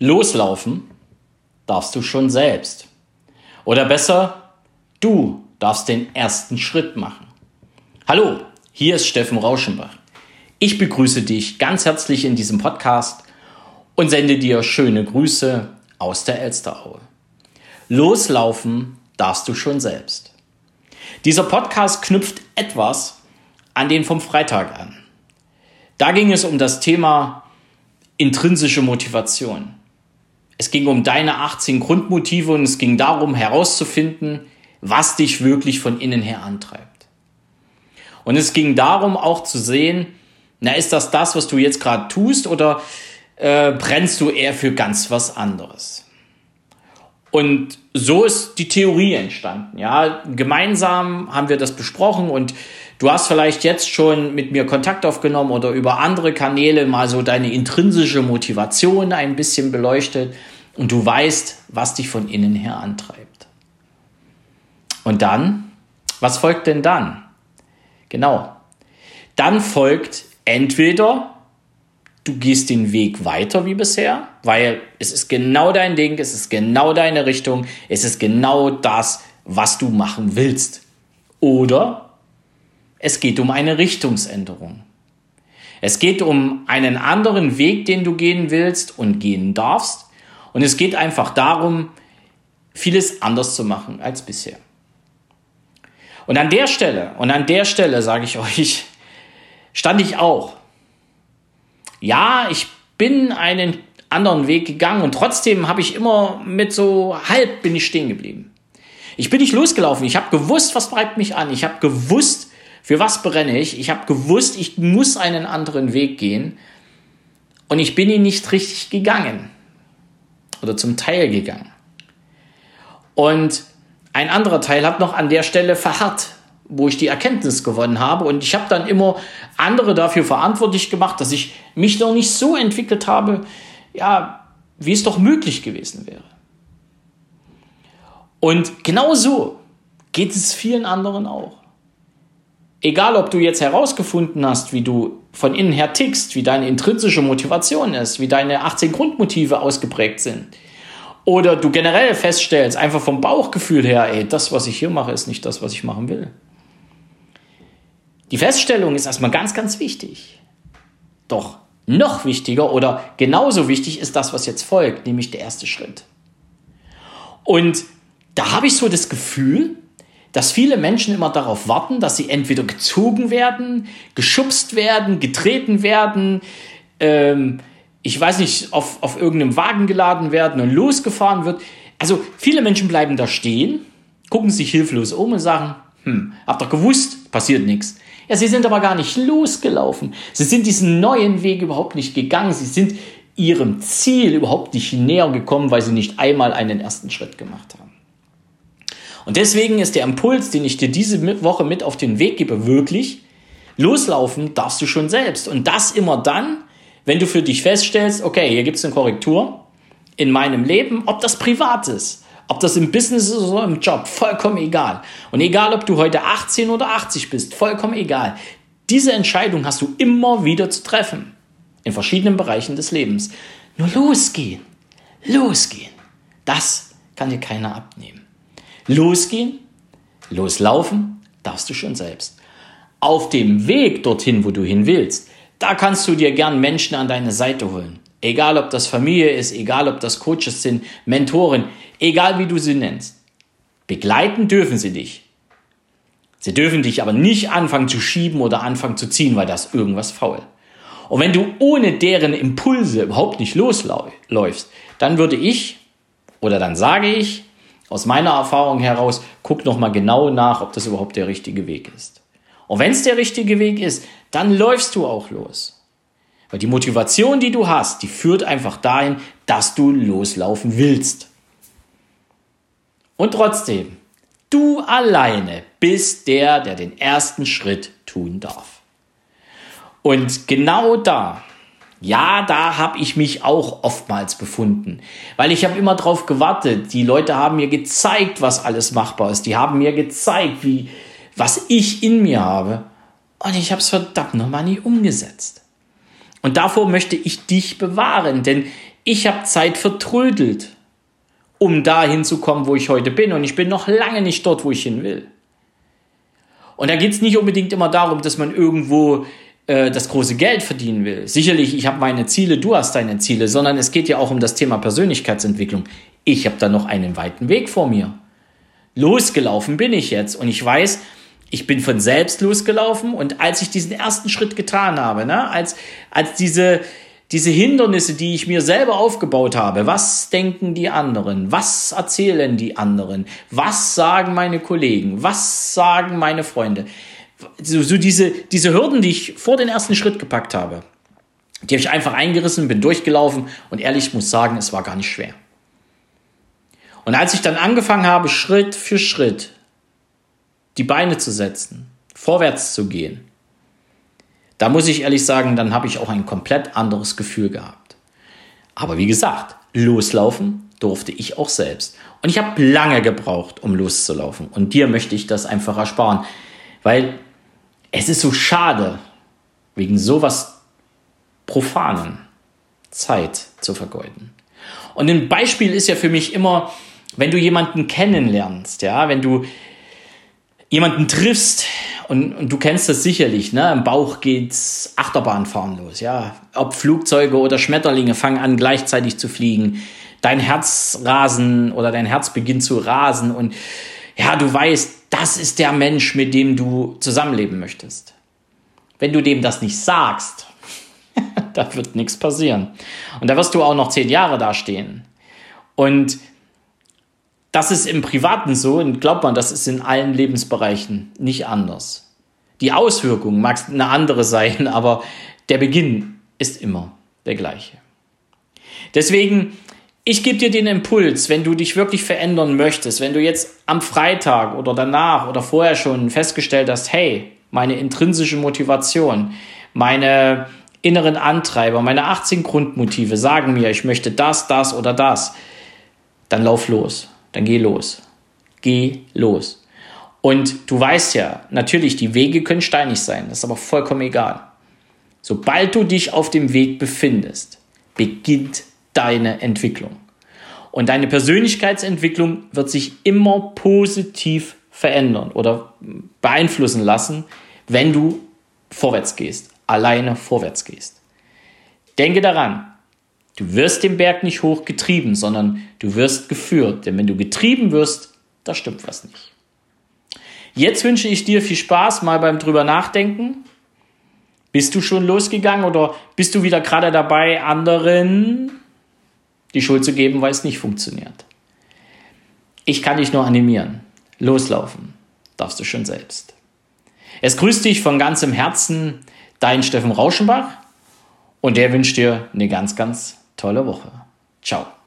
Loslaufen darfst du schon selbst. Oder besser, du darfst den ersten Schritt machen. Hallo, hier ist Steffen Rauschenbach. Ich begrüße dich ganz herzlich in diesem Podcast und sende dir schöne Grüße aus der Elsteraue. Loslaufen darfst du schon selbst. Dieser Podcast knüpft etwas an den vom Freitag an. Da ging es um das Thema intrinsische Motivation. Es ging um deine 18 Grundmotive und es ging darum herauszufinden, was dich wirklich von innen her antreibt. Und es ging darum auch zu sehen, na, ist das das, was du jetzt gerade tust oder äh, brennst du eher für ganz was anderes? Und so ist die Theorie entstanden. Ja, gemeinsam haben wir das besprochen und du hast vielleicht jetzt schon mit mir Kontakt aufgenommen oder über andere Kanäle mal so deine intrinsische Motivation ein bisschen beleuchtet und du weißt, was dich von innen her antreibt. Und dann, was folgt denn dann? Genau. Dann folgt entweder du gehst den Weg weiter wie bisher, weil es ist genau dein Ding, es ist genau deine Richtung, es ist genau das, was du machen willst. Oder es geht um eine Richtungsänderung. Es geht um einen anderen Weg, den du gehen willst und gehen darfst. Und es geht einfach darum, vieles anders zu machen als bisher. Und an der Stelle, und an der Stelle sage ich euch, stand ich auch ja, ich bin einen anderen Weg gegangen und trotzdem habe ich immer mit so halb bin ich stehen geblieben. Ich bin nicht losgelaufen. Ich habe gewusst, was treibt mich an. Ich habe gewusst, für was brenne ich. Ich habe gewusst, ich muss einen anderen Weg gehen. Und ich bin ihn nicht richtig gegangen. Oder zum Teil gegangen. Und ein anderer Teil hat noch an der Stelle verharrt wo ich die Erkenntnis gewonnen habe. Und ich habe dann immer andere dafür verantwortlich gemacht, dass ich mich noch nicht so entwickelt habe, ja, wie es doch möglich gewesen wäre. Und genau so geht es vielen anderen auch. Egal, ob du jetzt herausgefunden hast, wie du von innen her tickst, wie deine intrinsische Motivation ist, wie deine 18 Grundmotive ausgeprägt sind. Oder du generell feststellst, einfach vom Bauchgefühl her, ey, das, was ich hier mache, ist nicht das, was ich machen will. Die Feststellung ist erstmal ganz, ganz wichtig. Doch noch wichtiger oder genauso wichtig ist das, was jetzt folgt, nämlich der erste Schritt. Und da habe ich so das Gefühl, dass viele Menschen immer darauf warten, dass sie entweder gezogen werden, geschubst werden, getreten werden, ähm, ich weiß nicht, auf, auf irgendeinem Wagen geladen werden und losgefahren wird. Also viele Menschen bleiben da stehen, gucken sich hilflos um und sagen, hm, habt ihr gewusst, passiert nichts. Ja, sie sind aber gar nicht losgelaufen. Sie sind diesen neuen Weg überhaupt nicht gegangen. Sie sind ihrem Ziel überhaupt nicht näher gekommen, weil sie nicht einmal einen ersten Schritt gemacht haben. Und deswegen ist der Impuls, den ich dir diese Woche mit auf den Weg gebe, wirklich, loslaufen darfst du schon selbst. Und das immer dann, wenn du für dich feststellst, okay, hier gibt es eine Korrektur in meinem Leben, ob das privat ist, ob das im Business ist oder im Job, vollkommen egal. Und egal, ob du heute 18 oder 80 bist, vollkommen egal. Diese Entscheidung hast du immer wieder zu treffen. In verschiedenen Bereichen des Lebens. Nur losgehen. Losgehen. Das kann dir keiner abnehmen. Losgehen, loslaufen, darfst du schon selbst. Auf dem Weg dorthin, wo du hin willst, da kannst du dir gern Menschen an deine Seite holen. Egal, ob das Familie ist, egal, ob das Coaches sind, Mentoren, egal wie du sie nennst. Begleiten dürfen sie dich. Sie dürfen dich aber nicht anfangen zu schieben oder anfangen zu ziehen, weil das irgendwas faul. Und wenn du ohne deren Impulse überhaupt nicht losläufst, dann würde ich oder dann sage ich aus meiner Erfahrung heraus, guck noch mal genau nach, ob das überhaupt der richtige Weg ist. Und wenn es der richtige Weg ist, dann läufst du auch los. Weil die Motivation, die du hast, die führt einfach dahin, dass du loslaufen willst. Und trotzdem, du alleine bist der, der den ersten Schritt tun darf. Und genau da, ja, da habe ich mich auch oftmals befunden, weil ich habe immer drauf gewartet. Die Leute haben mir gezeigt, was alles machbar ist. Die haben mir gezeigt, wie was ich in mir habe, und ich habe es verdammt nochmal nie umgesetzt. Und davor möchte ich dich bewahren, denn Ich habe Zeit vertrödelt, um dahin zu kommen, wo ich heute bin. Und ich bin noch lange nicht dort, wo ich hin will. Und da geht es nicht unbedingt immer darum, dass man irgendwo äh, das große Geld verdienen will. Sicherlich, ich habe meine Ziele, du hast deine Ziele, sondern es geht ja auch um das Thema Persönlichkeitsentwicklung. Ich habe da noch einen weiten Weg vor mir. Losgelaufen bin ich jetzt und ich weiß, ich bin von selbst losgelaufen und als ich diesen ersten Schritt getan habe, ne, als, als diese, diese Hindernisse, die ich mir selber aufgebaut habe, was denken die anderen, was erzählen die anderen, was sagen meine Kollegen, was sagen meine Freunde, so, so diese, diese Hürden, die ich vor den ersten Schritt gepackt habe, die habe ich einfach eingerissen, bin durchgelaufen und ehrlich muss sagen, es war gar nicht schwer. Und als ich dann angefangen habe, Schritt für Schritt die Beine zu setzen, vorwärts zu gehen, da muss ich ehrlich sagen, dann habe ich auch ein komplett anderes Gefühl gehabt. Aber wie gesagt, loslaufen durfte ich auch selbst. Und ich habe lange gebraucht, um loszulaufen. Und dir möchte ich das einfach ersparen, weil es ist so schade, wegen sowas Profanen Zeit zu vergeuden. Und ein Beispiel ist ja für mich immer, wenn du jemanden kennenlernst, ja, wenn du jemanden triffst und, und du kennst das sicherlich, ne? Im Bauch geht's Achterbahnfahren los, ja. Ob Flugzeuge oder Schmetterlinge fangen an gleichzeitig zu fliegen. Dein Herz rasen oder dein Herz beginnt zu rasen und ja, du weißt, das ist der Mensch, mit dem du zusammenleben möchtest. Wenn du dem das nicht sagst, da wird nichts passieren. Und da wirst du auch noch zehn Jahre dastehen. Und das ist im Privaten so und glaubt man, das ist in allen Lebensbereichen nicht anders. Die Auswirkung mag eine andere sein, aber der Beginn ist immer der gleiche. Deswegen, ich gebe dir den Impuls, wenn du dich wirklich verändern möchtest, wenn du jetzt am Freitag oder danach oder vorher schon festgestellt hast, hey, meine intrinsische Motivation, meine inneren Antreiber, meine 18 Grundmotive sagen mir, ich möchte das, das oder das, dann lauf los dann geh los. Geh los. Und du weißt ja, natürlich, die Wege können steinig sein, das ist aber vollkommen egal. Sobald du dich auf dem Weg befindest, beginnt deine Entwicklung. Und deine Persönlichkeitsentwicklung wird sich immer positiv verändern oder beeinflussen lassen, wenn du vorwärts gehst, alleine vorwärts gehst. Denke daran, Du wirst den Berg nicht hochgetrieben, sondern du wirst geführt. Denn wenn du getrieben wirst, da stimmt was nicht. Jetzt wünsche ich dir viel Spaß mal beim drüber nachdenken. Bist du schon losgegangen oder bist du wieder gerade dabei, anderen die Schuld zu geben, weil es nicht funktioniert? Ich kann dich nur animieren. Loslaufen darfst du schon selbst. Es grüßt dich von ganzem Herzen dein Steffen Rauschenbach und der wünscht dir eine ganz, ganz tolle Woche. Ciao.